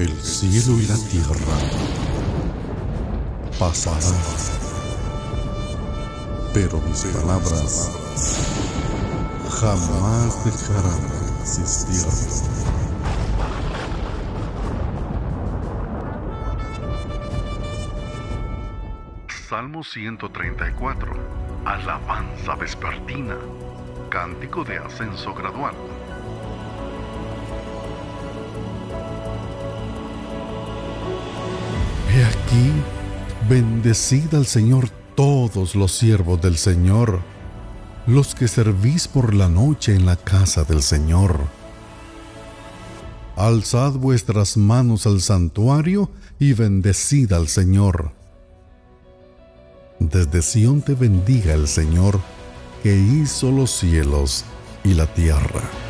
El cielo y la tierra pasarán, pero mis palabras jamás dejarán de existir. Salmo 134. Alabanza vespertina. Cántico de ascenso gradual. Aquí, bendecid al Señor todos los siervos del Señor, los que servís por la noche en la casa del Señor. Alzad vuestras manos al santuario y bendecid al Señor. Desde Sión te bendiga el Señor, que hizo los cielos y la tierra.